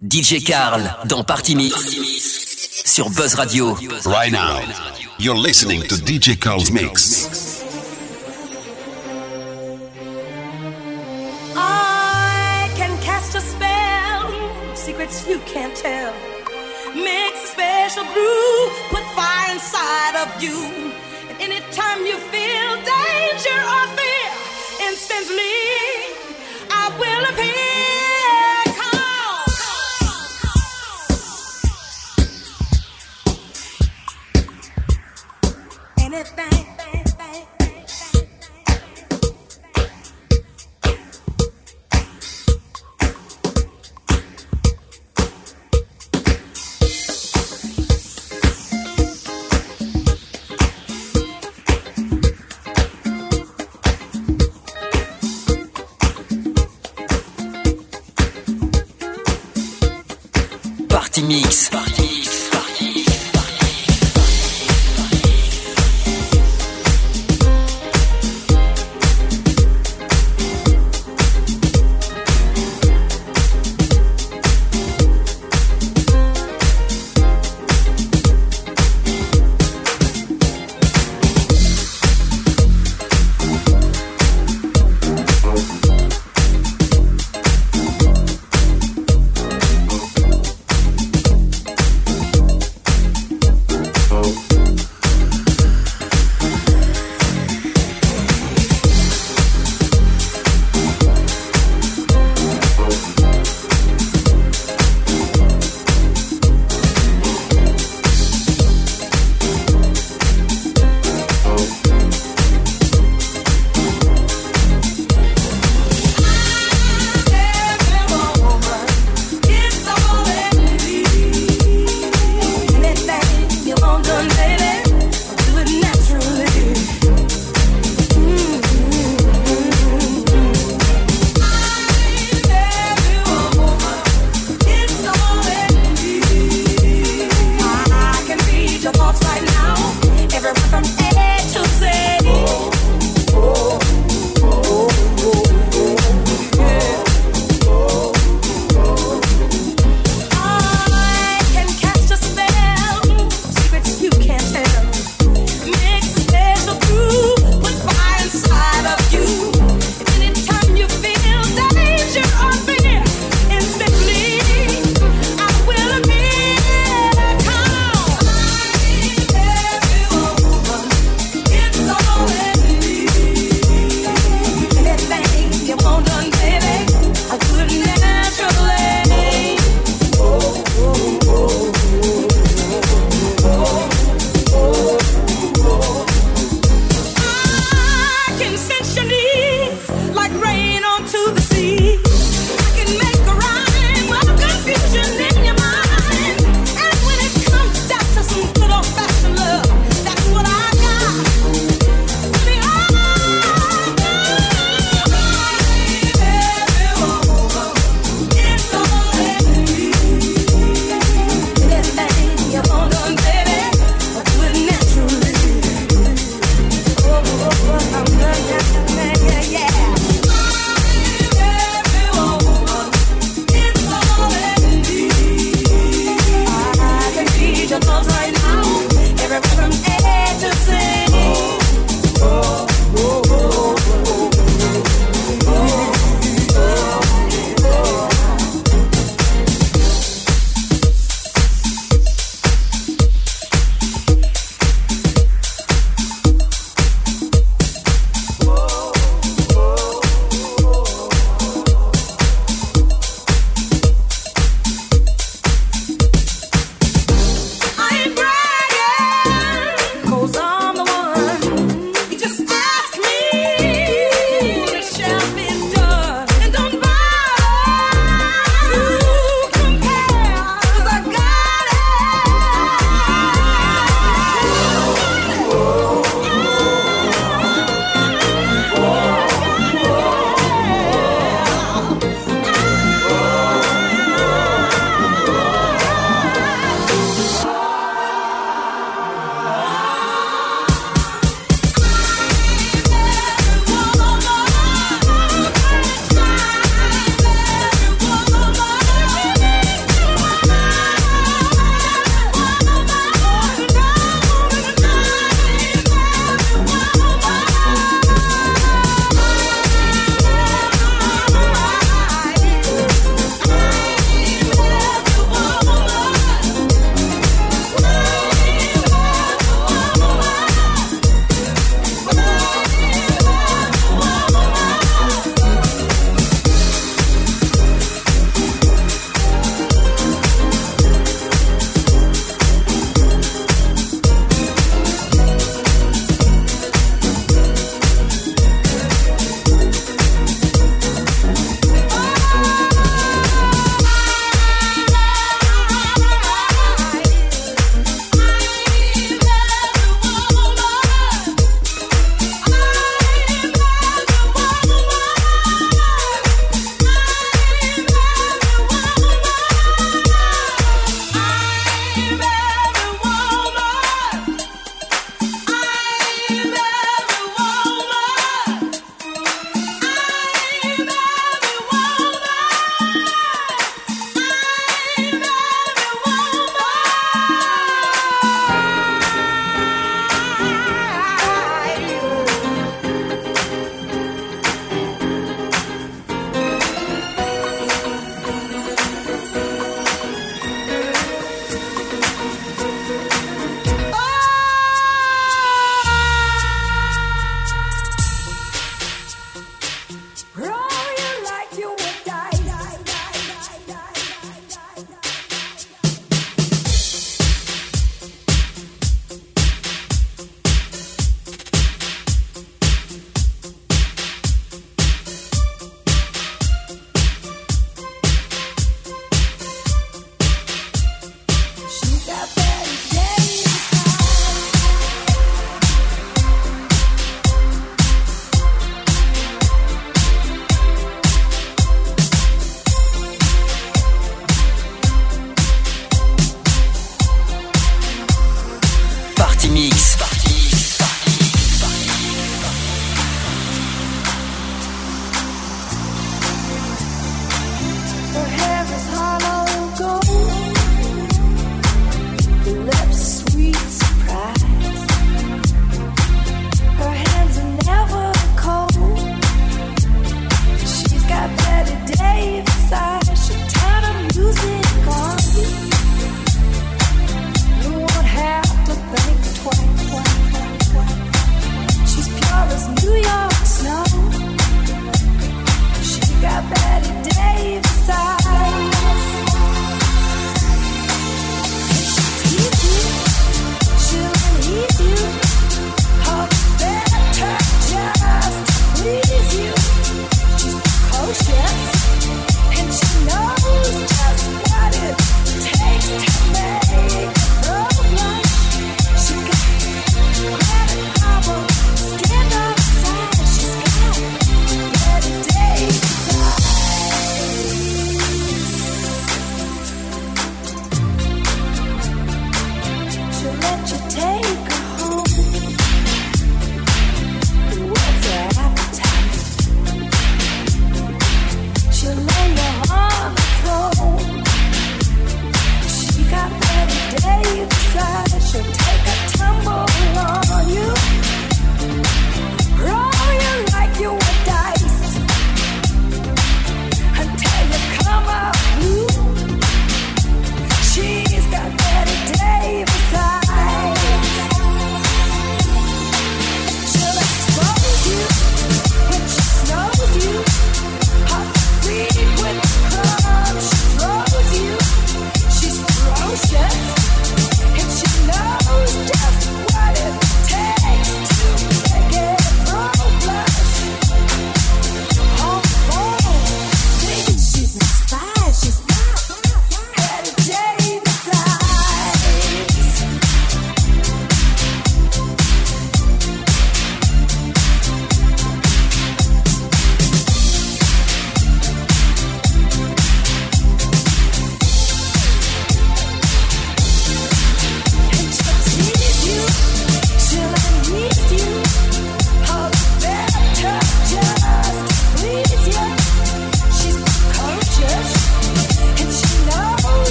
DJ Carl dans Party Mix sur Buzz Radio. Right now, you're listening to DJ Carl's Mix. I can cast a spell, secrets you can't tell. Mix a special brew, put fire inside of you. And anytime you feel danger or fear, instantly I will appear. de tan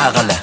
DJ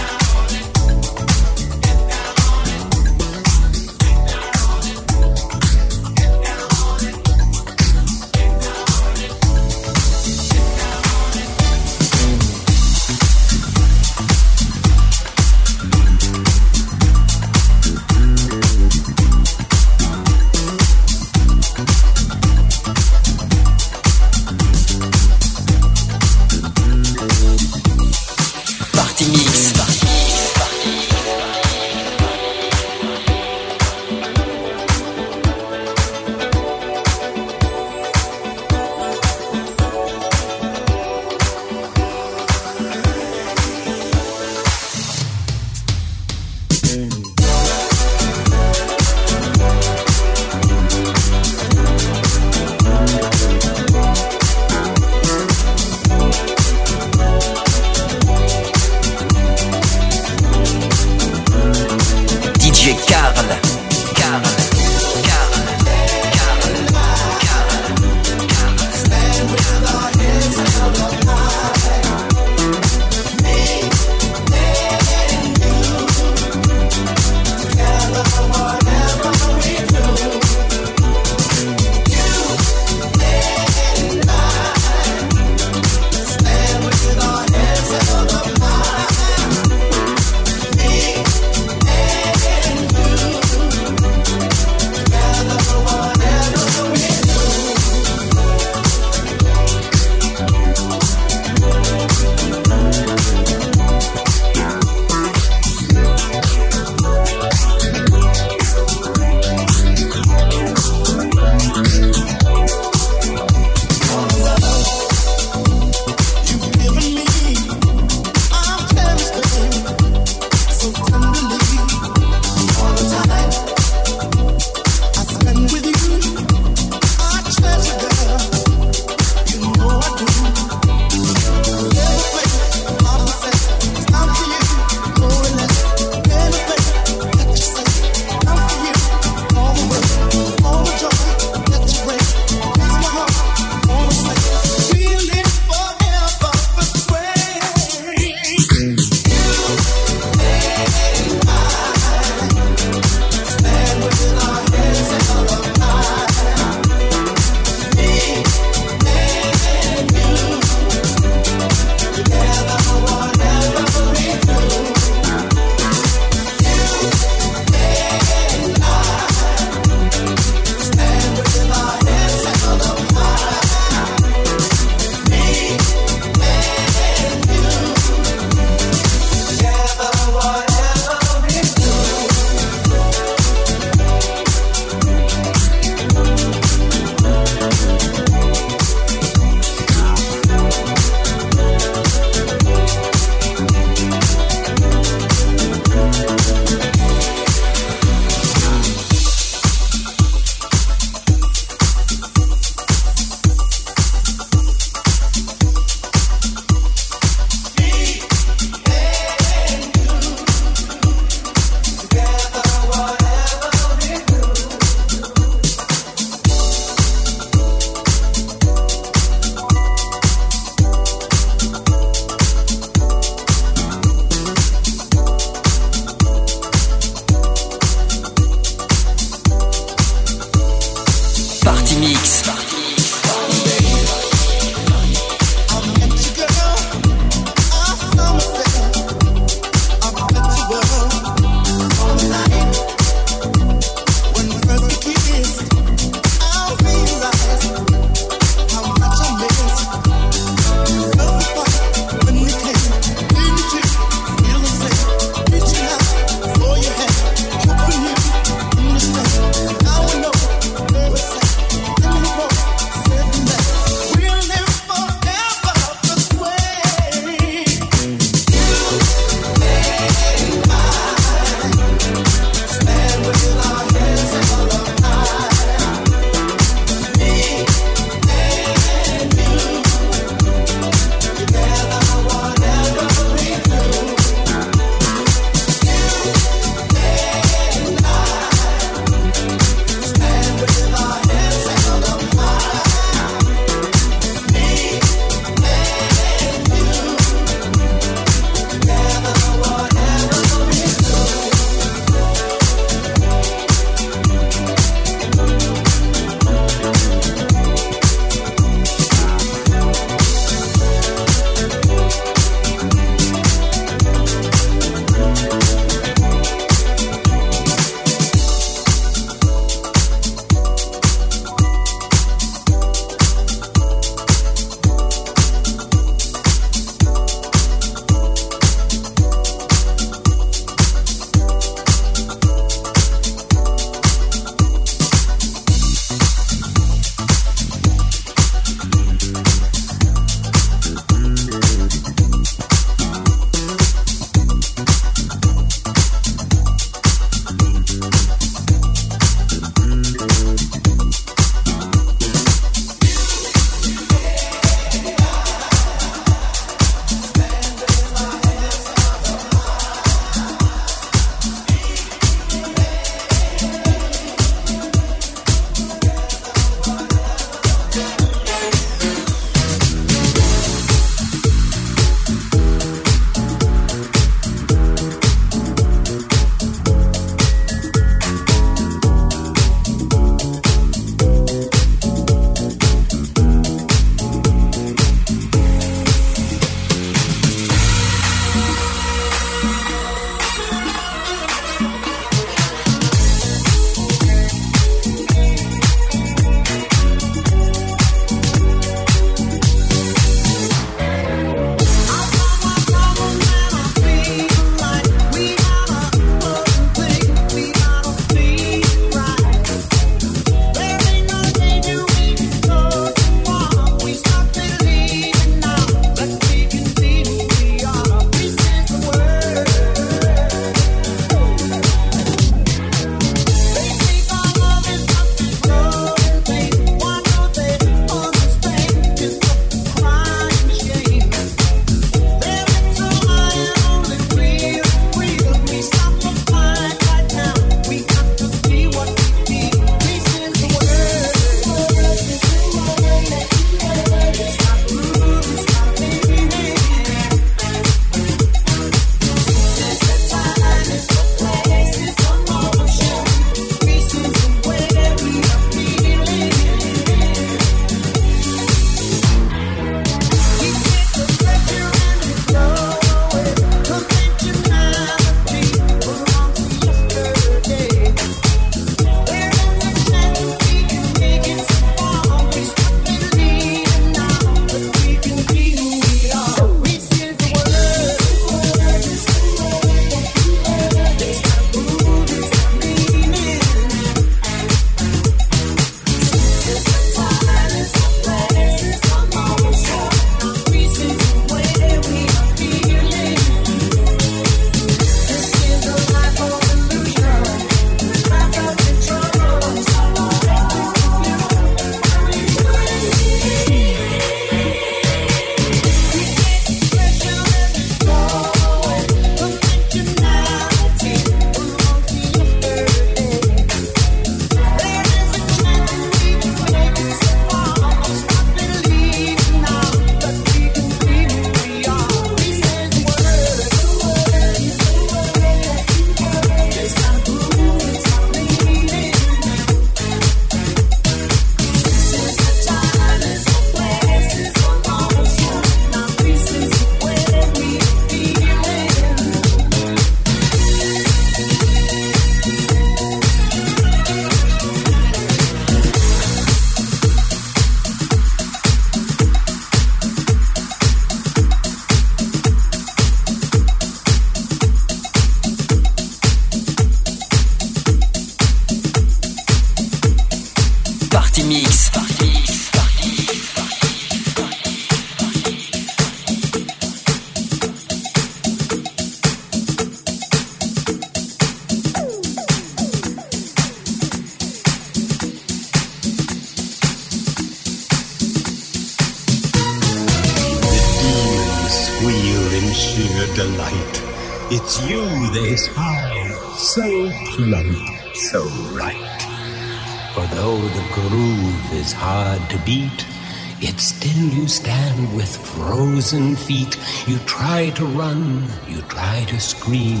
try to run, you try to scream,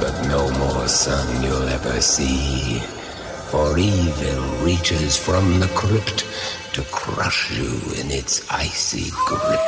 but no more sun you'll ever see. For evil reaches from the crypt to crush you in its icy grip.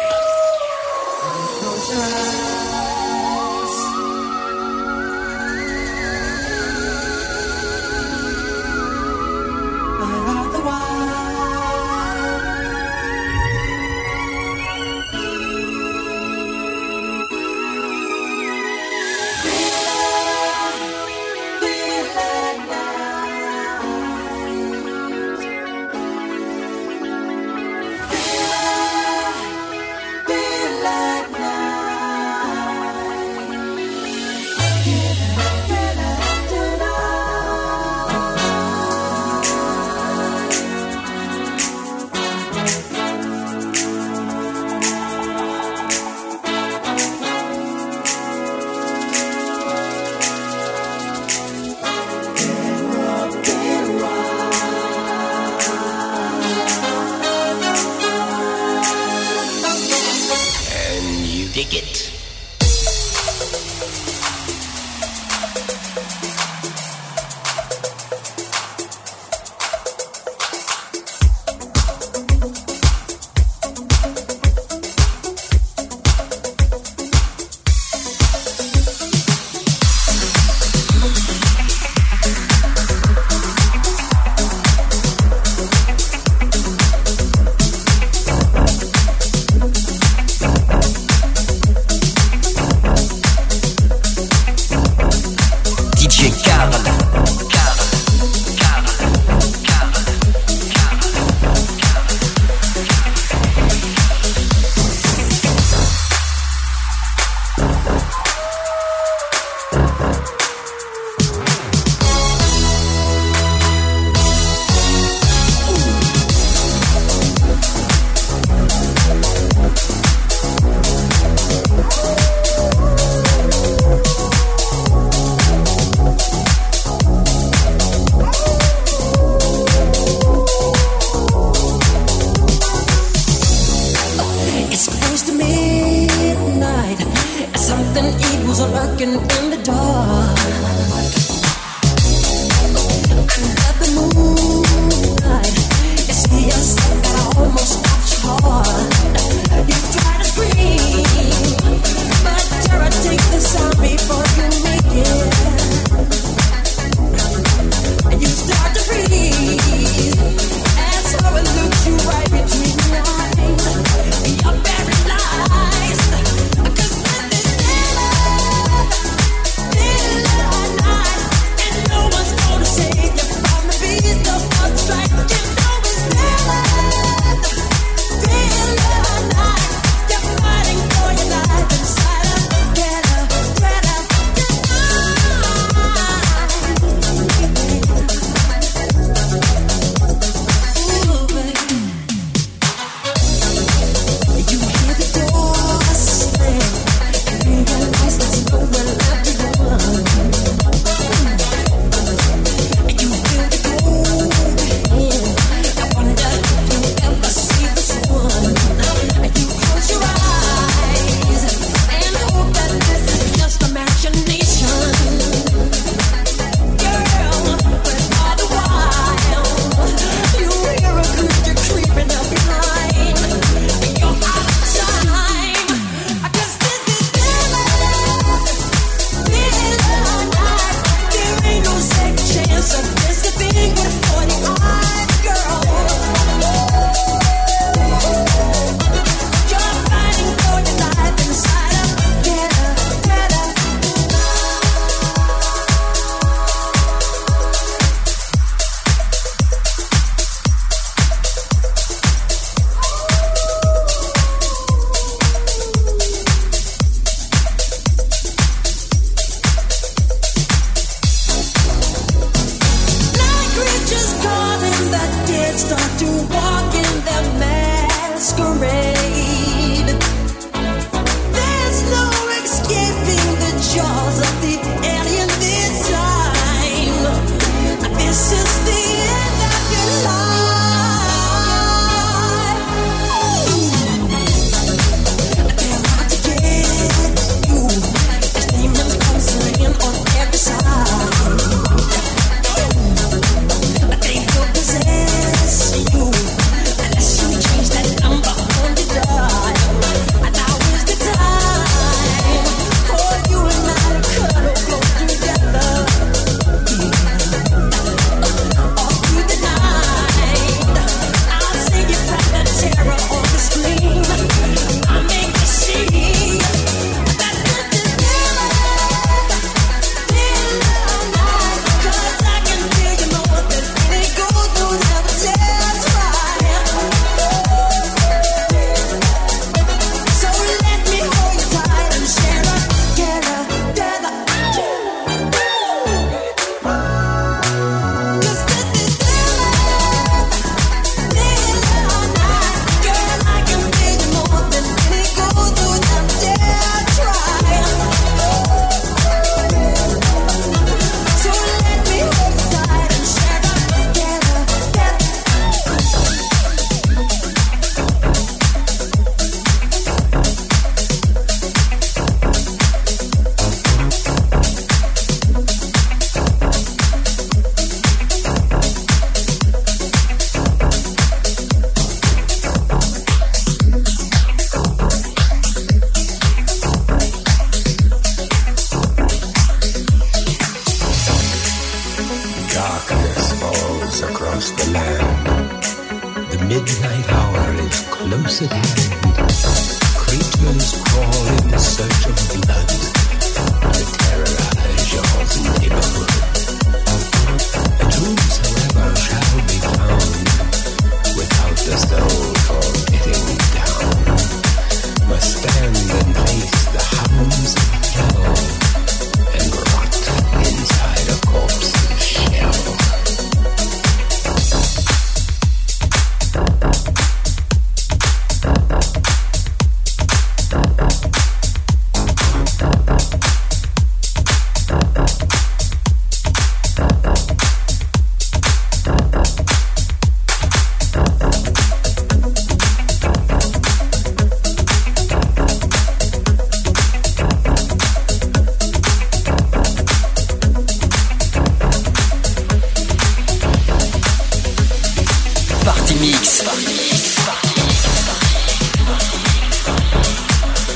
Party Mix.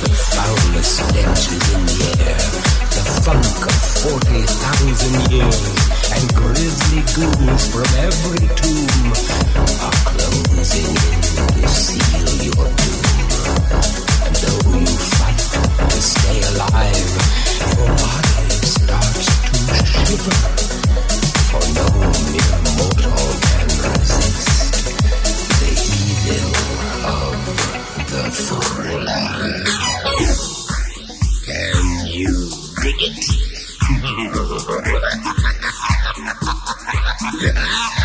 The foulest stench in the air. The funk of 40,000 years. And grisly goons from every tomb are closing in to seal your doom. And though you fight to stay alive, your body starts to shiver for no mere Yeah.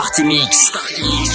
Party Mix. Mix.